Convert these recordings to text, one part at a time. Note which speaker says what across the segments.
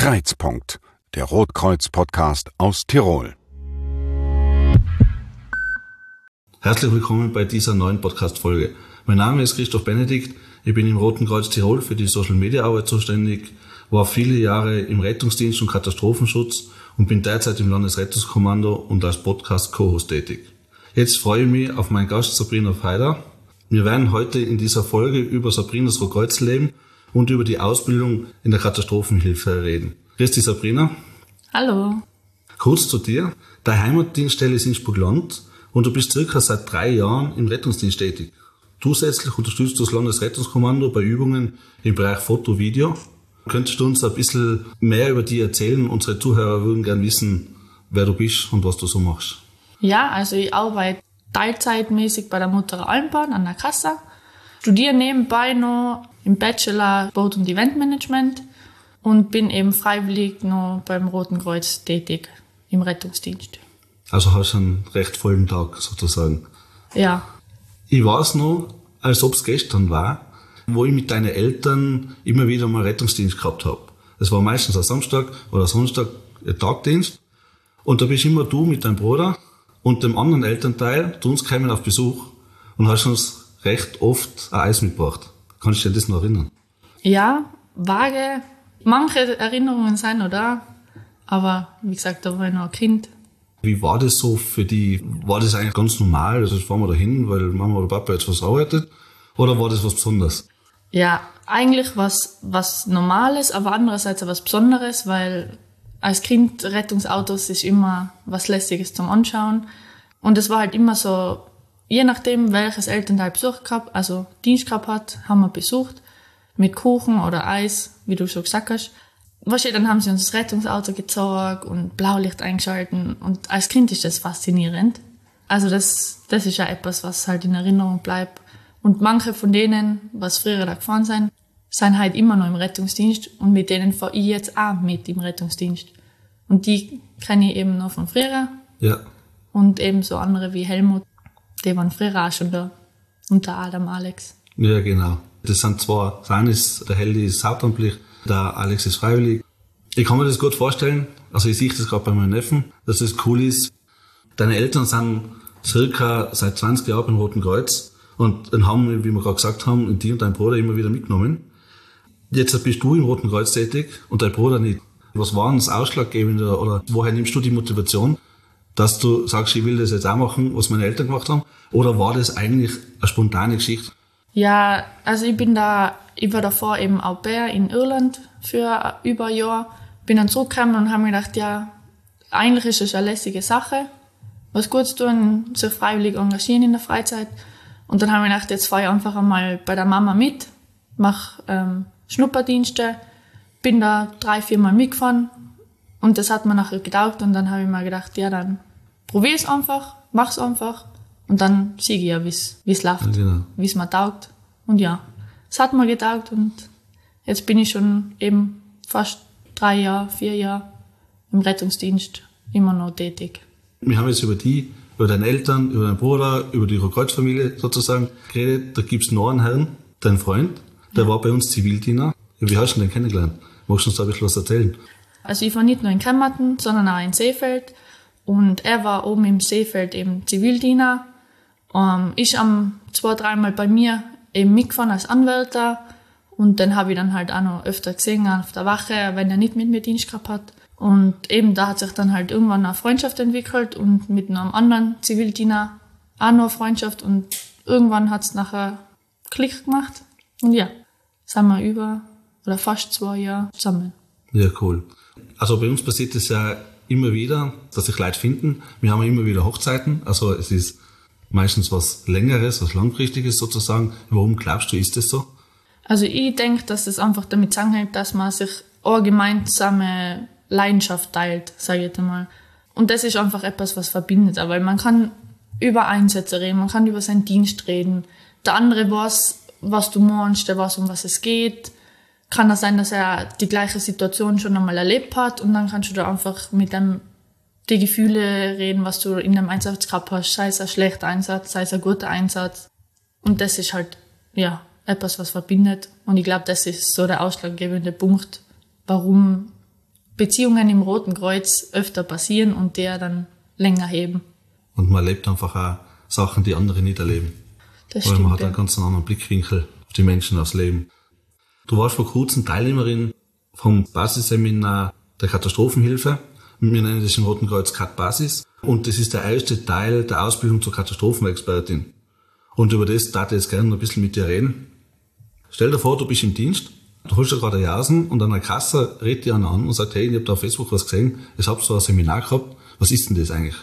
Speaker 1: Kreizpunkt, der Rotkreuz-Podcast aus Tirol.
Speaker 2: Herzlich willkommen bei dieser neuen Podcast-Folge. Mein Name ist Christoph Benedikt. Ich bin im Roten Kreuz Tirol für die Social Media Arbeit zuständig, war viele Jahre im Rettungsdienst und Katastrophenschutz und bin derzeit im Landesrettungskommando und als Podcast Co-Host tätig. Jetzt freue ich mich auf meinen Gast Sabrina Feider. Wir werden heute in dieser Folge über Sabrinas Rotkreuzleben und über die Ausbildung in der Katastrophenhilfe reden. Grüß dich, Sabrina.
Speaker 3: Hallo.
Speaker 2: Kurz zu dir. Deine Heimatdienststelle ist in Spugland und du bist circa seit drei Jahren im Rettungsdienst tätig. Zusätzlich unterstützt du das Landesrettungskommando bei Übungen im Bereich Foto, Video. Könntest du uns ein bisschen mehr über dich erzählen? Unsere Zuhörer würden gern wissen, wer du bist und was du so machst.
Speaker 3: Ja, also ich arbeite teilzeitmäßig bei der Mutter Almbahn an der Kasse, studiere nebenbei noch im Bachelor Boat- und Eventmanagement und bin eben freiwillig noch beim Roten Kreuz tätig im Rettungsdienst.
Speaker 2: Also hast du einen recht vollen Tag sozusagen.
Speaker 3: Ja.
Speaker 2: Ich weiß noch, als ob es gestern war, wo ich mit deinen Eltern immer wieder mal Rettungsdienst gehabt habe. Es war meistens ein Samstag oder Sonntag ein Tagdienst. Und da bist immer du mit deinem Bruder und dem anderen Elternteil zu uns gekommen auf Besuch und hast uns recht oft ein Eis mitgebracht. Kannst du dir das noch erinnern?
Speaker 3: Ja, vage. Manche Erinnerungen sind noch da. Aber wie gesagt, da war ich noch ein Kind.
Speaker 2: Wie war das so für die? War das eigentlich ganz normal? Also fahren wir da hin, weil Mama oder Papa jetzt was arbeitet? Oder war das was Besonderes?
Speaker 3: Ja, eigentlich was, was Normales, aber andererseits auch was Besonderes, weil als Kind Rettungsautos ist immer was Lässiges zum Anschauen. Und es war halt immer so, je nachdem, welches Elternteil Besuch gehabt, also Dienst gehabt hat, haben wir besucht. Mit Kuchen oder Eis, wie du schon gesagt hast. Wahrscheinlich dann haben sie uns das Rettungsauto gezogen und Blaulicht eingeschalten. Und als Kind ist das faszinierend. Also das, das ist ja etwas, was halt in Erinnerung bleibt. Und manche von denen, was früher da gefahren sind, sind halt immer noch im Rettungsdienst und mit denen fahre ich jetzt auch mit im Rettungsdienst. Und die kenne ich eben noch von früher.
Speaker 2: Ja.
Speaker 3: Und eben so andere wie Helmut, die waren früher auch schon da. Und der Adam Alex.
Speaker 2: Ja, genau. Das sind zwei. Sein ist, der Heldi ist hauptamtlich, der Alex ist freiwillig. Ich kann mir das gut vorstellen, also ich sehe das gerade bei meinem Neffen, dass das cool ist. Deine Eltern sind circa seit 20 Jahren beim Roten Kreuz und haben, wie wir gerade gesagt haben, die und dein Bruder immer wieder mitgenommen. Jetzt bist du im Roten Kreuz tätig und dein Bruder nicht. Was war denn das Ausschlaggebende oder woher nimmst du die Motivation, dass du sagst, ich will das jetzt auch machen, was meine Eltern gemacht haben? Oder war das eigentlich eine spontane Geschichte?
Speaker 3: Ja, also ich bin da, ich war davor eben Au pair in Irland für über ein Jahr, bin dann zurückgekommen und habe mir gedacht, ja, eigentlich ist es eine lässige Sache, was Gutes tun, sich freiwillig engagieren in der Freizeit. Und dann habe ich gedacht, jetzt fahre ich einfach einmal bei der Mama mit, mache ähm, Schnupperdienste, bin da drei, vier Mal mitgefahren und das hat mir nachher getaugt und dann habe ich mir gedacht, ja, dann probier es einfach, mach's einfach und dann sehe ich ja, wie es läuft,
Speaker 2: Genau.
Speaker 3: wie es mir taugt. Und ja, es hat mir getaugt und jetzt bin ich schon eben fast drei Jahre, vier Jahre im Rettungsdienst immer noch tätig.
Speaker 2: Wir haben jetzt über die, über deine Eltern, über deinen Bruder, über die Kreuzfamilie sozusagen geredet. Da gibt's noch einen Herrn, dein Freund, der war bei uns Zivildiener. Wie hast du den kennengelernt? Magst du uns da ein bisschen was erzählen?
Speaker 3: Also ich war nicht nur in Kremmerten, sondern auch in Seefeld. Und er war oben im Seefeld eben Zivildiener. Ähm, ich am zwei, dreimal bei mir eben mitgefahren als Anwälter. Und den habe ich dann halt auch noch öfter gesehen auf der Wache, wenn er nicht mit mir Dienst gehabt hat. Und eben da hat sich dann halt irgendwann eine Freundschaft entwickelt und mit einem anderen Zivildiener auch noch eine Freundschaft. Und irgendwann hat es nachher Klick gemacht. Und ja, sind wir über oder fast zwei Jahre zusammen.
Speaker 2: Ja, cool. Also bei uns passiert es ja immer wieder, dass sich Leute finden. Wir haben ja immer wieder Hochzeiten. Also es ist meistens was Längeres, was Langfristiges sozusagen. Warum glaubst du, ist das so?
Speaker 3: Also ich denke, dass das einfach damit zusammenhängt, dass man sich eine gemeinsame Leidenschaft teilt, sage ich jetzt einmal. Und das ist einfach etwas, was verbindet. Weil man kann über Einsätze reden, man kann über seinen Dienst reden. Der andere weiß, was du meinst, der weiß, um was es geht. Kann das sein, dass er die gleiche Situation schon einmal erlebt hat und dann kannst du da einfach mit dem die Gefühle reden, was du in dem Einsatz gehabt hast, sei es ein schlechter Einsatz, sei es ein guter Einsatz. Und das ist halt, ja, etwas, was verbindet. Und ich glaube, das ist so der ausschlaggebende Punkt, warum Beziehungen im Roten Kreuz öfter passieren und der dann länger heben.
Speaker 2: Und man erlebt einfach auch Sachen, die andere nicht erleben.
Speaker 3: Das
Speaker 2: Weil
Speaker 3: stimmt.
Speaker 2: man hat einen ganz anderen Blickwinkel auf die Menschen, aufs Leben. Du warst vor kurzem Teilnehmerin vom Basisseminar der Katastrophenhilfe. Wir nennen das im Roten Kreuz Kat Basis. Und das ist der erste Teil der Ausbildung zur Katastrophenexpertin. Und über das darf ich jetzt gerne noch ein bisschen mit dir reden. Stell dir vor, du bist im Dienst, du holst dir gerade eine Jasen und an der Kasse redet dir einer an und sagt, hey, ich habe da auf Facebook was gesehen, ich habe so ein Seminar gehabt. Was ist denn das eigentlich?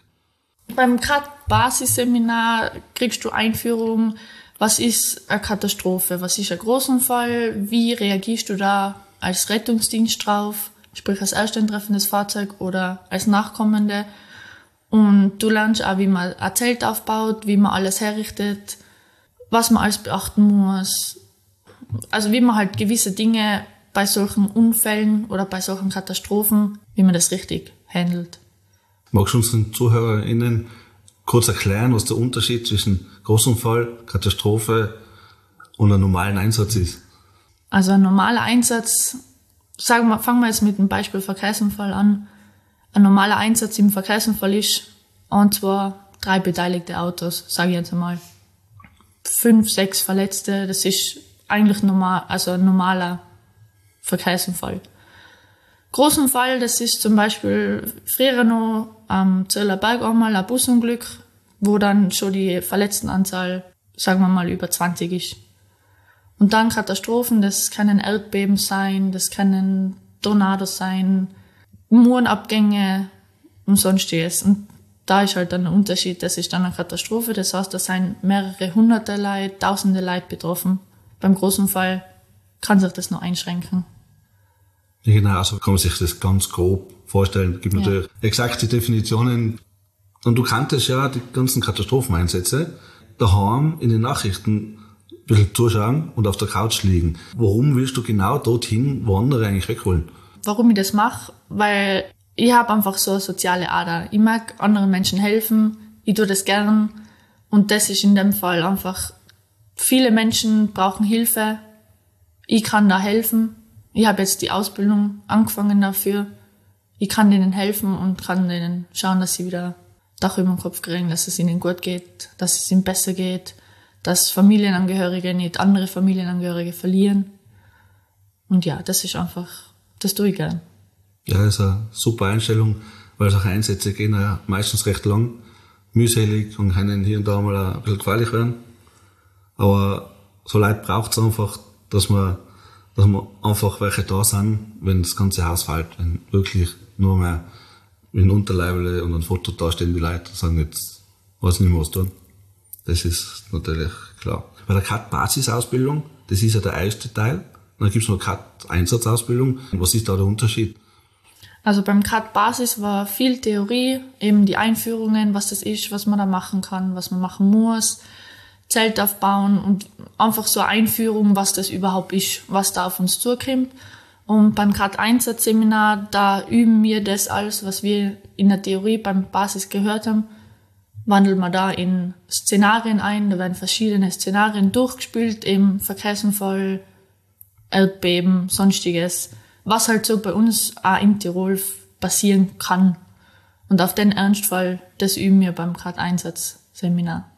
Speaker 3: Beim CAT-Basisseminar kriegst du Einführung, was ist eine Katastrophe, was ist ein Großunfall, wie reagierst du da als Rettungsdienst drauf, sprich als ersteintreffendes Fahrzeug oder als Nachkommende. Und du lernst auch, wie man ein Zelt aufbaut, wie man alles herrichtet, was man alles beachten muss. Also wie man halt gewisse Dinge bei solchen Unfällen oder bei solchen Katastrophen, wie man das richtig handelt.
Speaker 2: Magst du unseren ZuhörerInnen kurz erklären, was der Unterschied zwischen Großunfall, Katastrophe und einem normalen Einsatz ist?
Speaker 3: Also ein normaler Einsatz, sagen wir, fangen wir jetzt mit dem Beispiel Verkehrsunfall an. Ein normaler Einsatz im Verkehrsunfall ist, und zwar drei beteiligte Autos, sage ich jetzt einmal. Fünf, sechs Verletzte, das ist eigentlich normal, also ein normaler Verkehrsunfall. Großunfall, das ist zum Beispiel früher noch am Zöller Berg einmal ein Busunglück, wo dann schon die Verletztenanzahl, sagen wir mal, über 20 ist. Und dann Katastrophen, das können Erdbeben sein, das können Tornados sein, Murenabgänge und sonstiges. Und da ist halt dann der Unterschied, das ist dann eine Katastrophe, das heißt, da sind mehrere hunderte Leute, tausende Leute betroffen. Beim Großunfall kann sich das noch einschränken.
Speaker 2: Ja, genau, also kann man sich das ganz grob vorstellen. Es gibt
Speaker 3: Ja.
Speaker 2: natürlich exakte Definitionen. Und du kanntest ja die ganzen Katastropheneinsätze daheim in den Nachrichten ein bisschen zuschauen und auf der Couch liegen. Warum willst du genau dorthin, wo andere eigentlich wegholen?
Speaker 3: Warum ich das mache? Weil ich habe einfach so eine soziale Ader. Ich mag anderen Menschen helfen, ich tue das gern und das ist in dem Fall einfach, viele Menschen brauchen Hilfe, ich kann da helfen. Ich habe jetzt die Ausbildung angefangen dafür. Ich kann denen helfen und kann denen schauen, dass sie wieder Dach über den Kopf kriegen, dass es ihnen gut geht, dass es ihnen besser geht, dass Familienangehörige nicht andere Familienangehörige verlieren. Und ja, das ist einfach, das tue ich gern.
Speaker 2: Ja, das ist eine super Einstellung, weil solche Einsätze gehen ja meistens recht lang, mühselig und können hier und da mal ein bisschen gefährlich werden. Aber so Leute braucht es einfach, dass man, dass man einfach welche da sind, wenn das ganze Haus fällt, wenn wirklich nur mehr in Unterleibele und ein Foto da stehen die Leute sagen jetzt, weiß ich nicht mehr was tun. Das ist natürlich klar. Bei der CAT-Basisausbildung, das ist ja der erste Teil, dann gibt's noch CAT-Einsatzausbildung. Was ist da der Unterschied?
Speaker 3: Also beim CAD Basis war viel Theorie, eben die Einführungen, was das ist, was man da machen kann, was man machen muss, Zelt aufbauen und einfach so eine Einführung, was das überhaupt ist, was da auf uns zukommt. Und beim CAD Einsatzseminar, da üben wir das alles, was wir in der Theorie beim Basis gehört haben, wandeln wir da in Szenarien ein, da werden verschiedene Szenarien durchgespielt, eben Verkehrsunfall, Erdbeben, sonstiges, was halt so bei uns auch im Tirol passieren kann. Und auf den Ernstfall, das üben wir beim CAD-Einsatzseminar.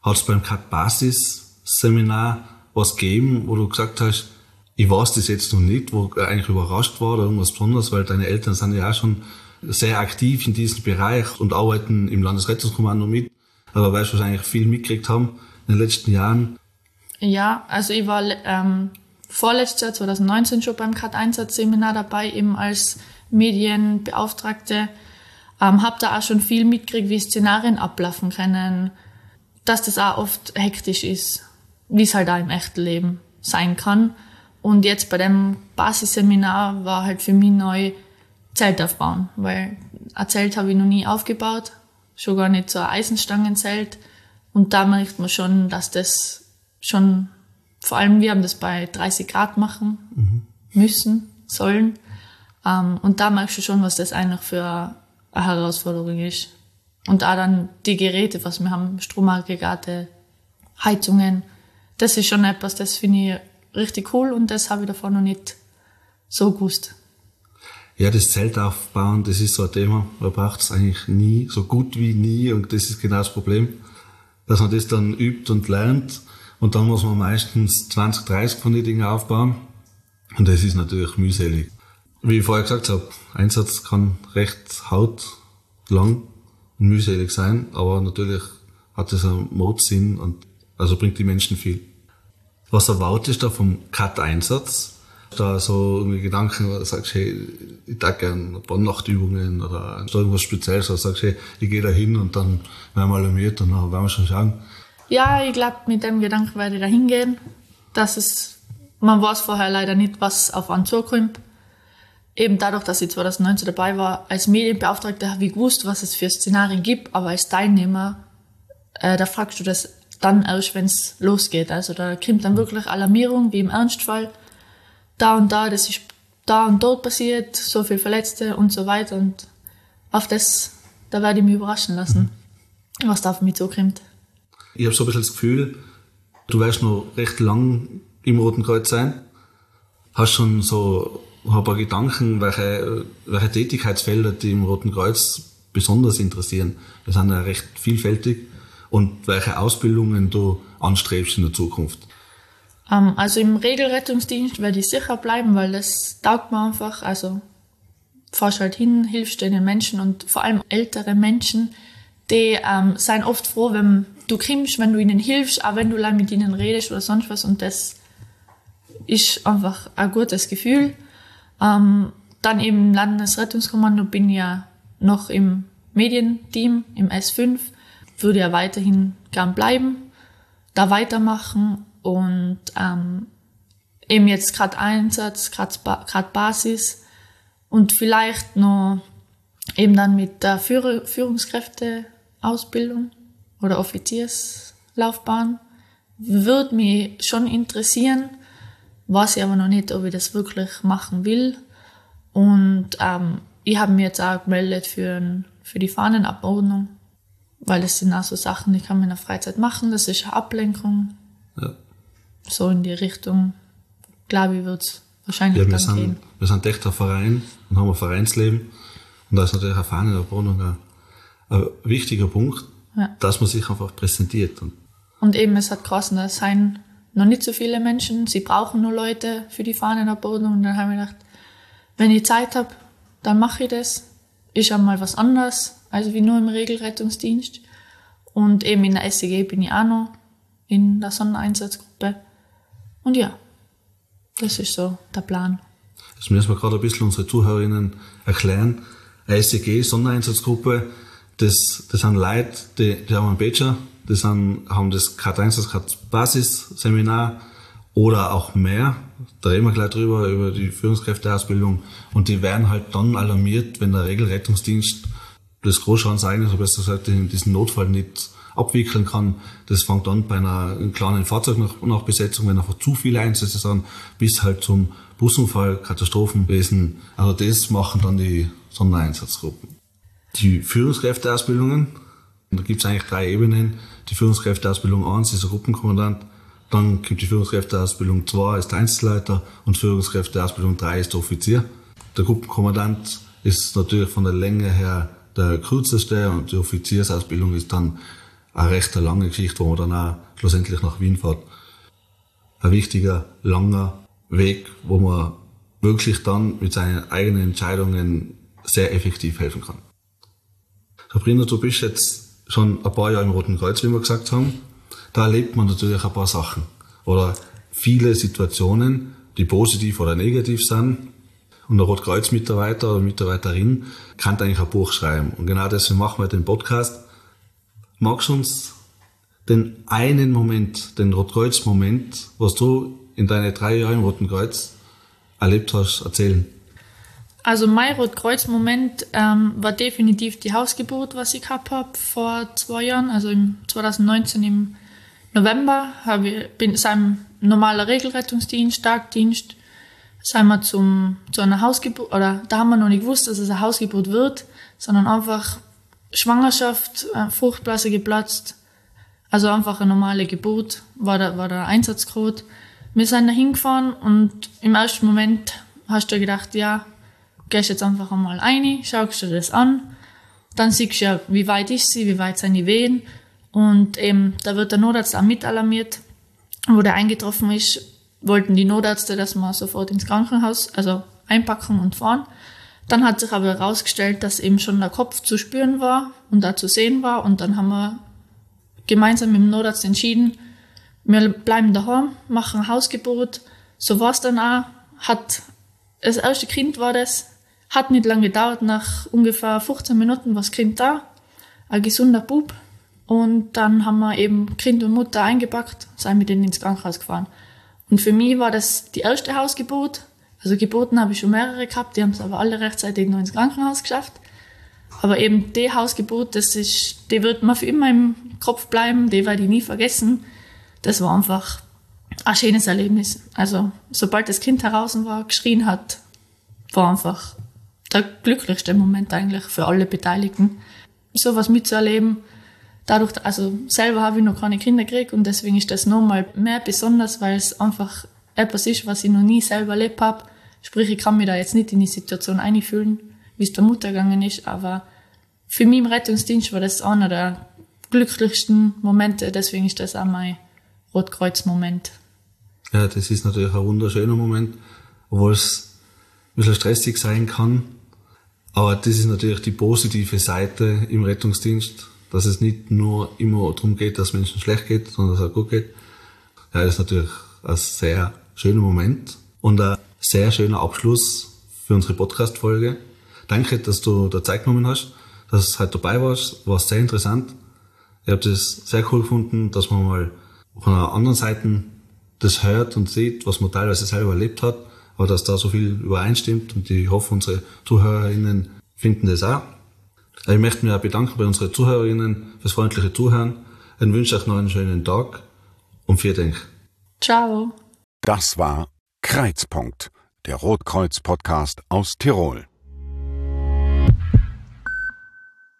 Speaker 2: Hat es beim CAT-Basis-Seminar was gegeben, wo du gesagt hast, ich weiß das jetzt noch nicht, wo du eigentlich überrascht war oder irgendwas Besonderes, weil deine Eltern sind ja auch schon sehr aktiv in diesem Bereich und arbeiten im Landesrettungskommando mit, aber weil sie wahrscheinlich viel mitgekriegt haben in den letzten Jahren.
Speaker 3: Ja, also ich war ähm, vorletztes Jahr 2019 schon beim CAD-Einsatzseminar dabei, eben als Medienbeauftragte. Ähm, hab da auch schon viel mitgekriegt, wie Szenarien ablaufen können, dass das auch oft hektisch ist, wie es halt auch im echten Leben sein kann. Und jetzt bei dem Basisseminar war halt für mich neu Zelt aufbauen, weil ein Zelt habe ich noch nie aufgebaut, schon gar nicht so ein Eisenstangenzelt. Und da merkt man schon, dass das schon, vor allem wir haben das bei 30 Grad machen müssen, sollen. Ähm, und da merkst du schon, was das eigentlich für eine Herausforderung ist. Und auch dann die Geräte, was wir haben, Stromaggregate, Heizungen, das ist schon etwas, das finde ich richtig cool und das habe ich davor noch nicht so gewusst.
Speaker 2: Ja, das Zelt aufbauen, das ist so ein Thema. Man braucht es eigentlich nie, so gut wie nie. Und das ist genau das Problem, dass man das dann übt und lernt. Und dann muss man meistens 20, 30 von den Dingen aufbauen. Und das ist natürlich mühselig. Wie ich vorher gesagt habe, Einsatz kann recht hautlang und mühselig sein, aber natürlich hat das einen Modsinn und also bringt die Menschen viel. Was erwartest du vom Cut-Einsatz? Da so irgendwie Gedanken, wo du sagst, hey, ich da gerne ein paar Nachtübungen oder irgendwas Spezielles, oder sagst, hey, ich gehe da hin und dann werden wir alarmiert und dann werden wir schon schauen.
Speaker 3: Ja, ich glaube, mit dem Gedanken werde ich da hingehen, dass es, man weiß vorher leider nicht, was auf einen zukommt. Eben dadurch, dass ich 2019 dabei war, als Medienbeauftragter habe ich gewusst, was es für Szenarien gibt, aber als Teilnehmer, äh, da fragst du das dann erst, wenn es losgeht. Also da kommt dann wirklich Alarmierung, wie im Ernstfall. Da und da, das ist da und dort passiert, so viel Verletzte und so weiter. Und auf das, da werde ich mich überraschen lassen, was da auf mich zukommt.
Speaker 2: Ich habe so ein bisschen das Gefühl, du wirst noch recht lang im Roten Kreuz sein. Hast schon so ein paar Gedanken, welche, welche Tätigkeitsfelder die im Roten Kreuz besonders interessieren. Wir sind ja recht vielfältig und welche Ausbildungen du anstrebst in der Zukunft?
Speaker 3: Ähm, also im Regelrettungsdienst werde ich sicher bleiben, weil das taugt mir einfach. Also fahrst halt hin, hilfst den Menschen und vor allem ältere Menschen, die ähm, sind oft froh, wenn du kommst, wenn du ihnen hilfst, auch wenn du lang mit ihnen redest oder sonst was und das ist einfach ein gutes Gefühl. Ähm, dann im Landesrettungskommando bin ja noch im Medienteam, im S5 würde ja weiterhin gern bleiben, da weitermachen und ähm, eben jetzt gerade Einsatz, gerade Basis und vielleicht noch eben dann mit der Führ Führungskräfteausbildung oder Offizierslaufbahn. Würde mich schon interessieren, weiß ich aber noch nicht, ob ich das wirklich machen will. Und ähm, ich habe mir jetzt auch gemeldet für, für die Fahnenabordnung weil das sind auch so Sachen, die kann man in der Freizeit machen. Das ist eine Ablenkung. Ja. So in die Richtung, glaube ich, wird es wahrscheinlich
Speaker 2: ja, wir sind, gehen. Wir sind echt ein Verein und haben ein Vereinsleben. Und da ist natürlich eine Fahne der Wohnung ein, ein wichtiger Punkt, ja. dass man sich einfach präsentiert.
Speaker 3: Und, und eben, es hat geheißen, es seien noch nicht so viele Menschen, sie brauchen nur Leute für die Fahnenabbordnung. Und dann haben wir gedacht, wenn ich Zeit habe, dann mache ich das. Ist einmal was anderes also wie nur im Regelrettungsdienst. Und eben in der SEG bin ich auch noch in der Sondereinsatzgruppe. Und ja, das ist so der Plan.
Speaker 2: Das müssen wir gerade ein bisschen unsere Zuhörerinnen erklären. SEG, Sondereinsatzgruppe, das, das sind Leute, die, die haben einen Bachelor, die sind, haben das 1, das Kat Basisseminar oder auch mehr. Da reden wir gleich drüber, über die Führungskräfteausbildung. Und die werden halt dann alarmiert, wenn der Regelrettungsdienst das Großschadensereignis, oder besser gesagt, diesen Notfall nicht abwickeln kann. Das fängt an bei einer kleinen Fahrzeugnachbesetzung, wenn einfach zu viele Einsätze sind, bis halt zum Busunfall, Katastrophenwesen. Also das machen dann die Sondereinsatzgruppen. Die Führungskräfteausbildungen, da gibt es eigentlich drei Ebenen. Die Führungskräfteausbildung 1 ist der Gruppenkommandant, dann kommt die Führungskräfteausbildung 2 ist der Einzelleiter und Führungskräfteausbildung 3 ist der Offizier. Der Gruppenkommandant ist natürlich von der Länge her der kürzeste und die Offiziersausbildung ist dann eine recht lange Geschichte, wo man dann auch schlussendlich nach Wien fährt. Ein wichtiger, langer Weg, wo man wirklich dann mit seinen eigenen Entscheidungen sehr effektiv helfen kann. Sabrina, du bist jetzt schon ein paar Jahre im Roten Kreuz, wie wir gesagt haben. Da erlebt man natürlich ein paar Sachen oder viele Situationen, die positiv oder negativ sind. Und der Rotkreuz-Mitarbeiter oder Mitarbeiterin kann eigentlich ein Buch schreiben. Und genau deswegen machen wir den Podcast. Magst du uns den einen Moment, den Rotkreuz-Moment, was du in deinen drei Jahren im Roten Kreuz erlebt hast, erzählen?
Speaker 3: Also mein Rotkreuz-Moment ähm, war definitiv die Hausgeburt, was ich gehabt habe vor zwei Jahren, also im 2019 im November habe ich, bin sein normaler Regelrettungsdienst, Tagdienst sind wir zum, zu einer Hausgeburt, oder da haben wir noch nicht gewusst, dass es eine Hausgeburt wird, sondern einfach Schwangerschaft, äh, Fruchtblase geplatzt, also einfach eine normale Geburt, war der, war der Einsatzcode. Wir sind da hingefahren und im ersten Moment hast du gedacht, ja, gehst jetzt einfach einmal rein, schaust dir das an, dann siehst du ja, wie weit ist sie, wie weit sind die Wehen. Und eben, da wird der Notarzt auch mit alarmiert, wo der eingetroffen ist, wollten die Notärzte, dass wir sofort ins Krankenhaus, also einpacken und fahren. Dann hat sich aber herausgestellt, dass eben schon der Kopf zu spüren war und da zu sehen war. Und dann haben wir gemeinsam mit dem Notarzt entschieden, wir bleiben daheim, machen ein Hausgebot. So war es dann auch. Hat, das erste Kind war das. Hat nicht lange gedauert. Nach ungefähr 15 Minuten war das Kind da. Ein gesunder Bub. Und dann haben wir eben Kind und Mutter eingepackt, sind mit denen ins Krankenhaus gefahren. Und für mich war das die erste Hausgebot. Also geboten habe ich schon mehrere gehabt, die haben es aber alle rechtzeitig noch ins Krankenhaus geschafft. Aber eben die Hausgebot, das ist, die wird mir für immer im Kopf bleiben, die werde ich nie vergessen. Das war einfach ein schönes Erlebnis. Also, sobald das Kind heraus war, geschrien hat, war einfach der glücklichste Moment eigentlich für alle Beteiligten. Sowas mitzuerleben. Dadurch, also selber habe ich noch keine Kinder gekriegt und deswegen ist das nochmal mehr besonders, weil es einfach etwas ist, was ich noch nie selber erlebt habe. Sprich, ich kann mich da jetzt nicht in die Situation einfühlen, wie es der Mutter gegangen ist, aber für mich im Rettungsdienst war das einer der glücklichsten Momente, deswegen ist das auch mein Rotkreuz-Moment.
Speaker 2: Ja, das ist natürlich ein wunderschöner Moment, obwohl es ein bisschen stressig sein kann. Aber das ist natürlich die positive Seite im Rettungsdienst, dass es nicht nur immer darum geht, dass Menschen schlecht geht, sondern dass es auch gut geht. Ja, das ist natürlich ein sehr schöner Moment und ein sehr schöner Abschluss für unsere Podcast-Folge. Danke, dass du da Zeit genommen hast, dass du halt dabei warst. War sehr interessant. Ich habe das sehr cool gefunden, dass man mal von einer anderen Seite das hört und sieht, was man teilweise selber erlebt hat, aber dass da so viel übereinstimmt und ich hoffe, unsere ZuhörerInnen finden das auch. Ich möchte mich auch bedanken bei unseren ZuhörerInnen fürs freundliche Zuhören. Ich wünsche euch noch einen schönen Tag und vielen Dank.
Speaker 3: Ciao.
Speaker 1: Das war Kreizpunkt, der Rotkreuz-Podcast aus Tirol.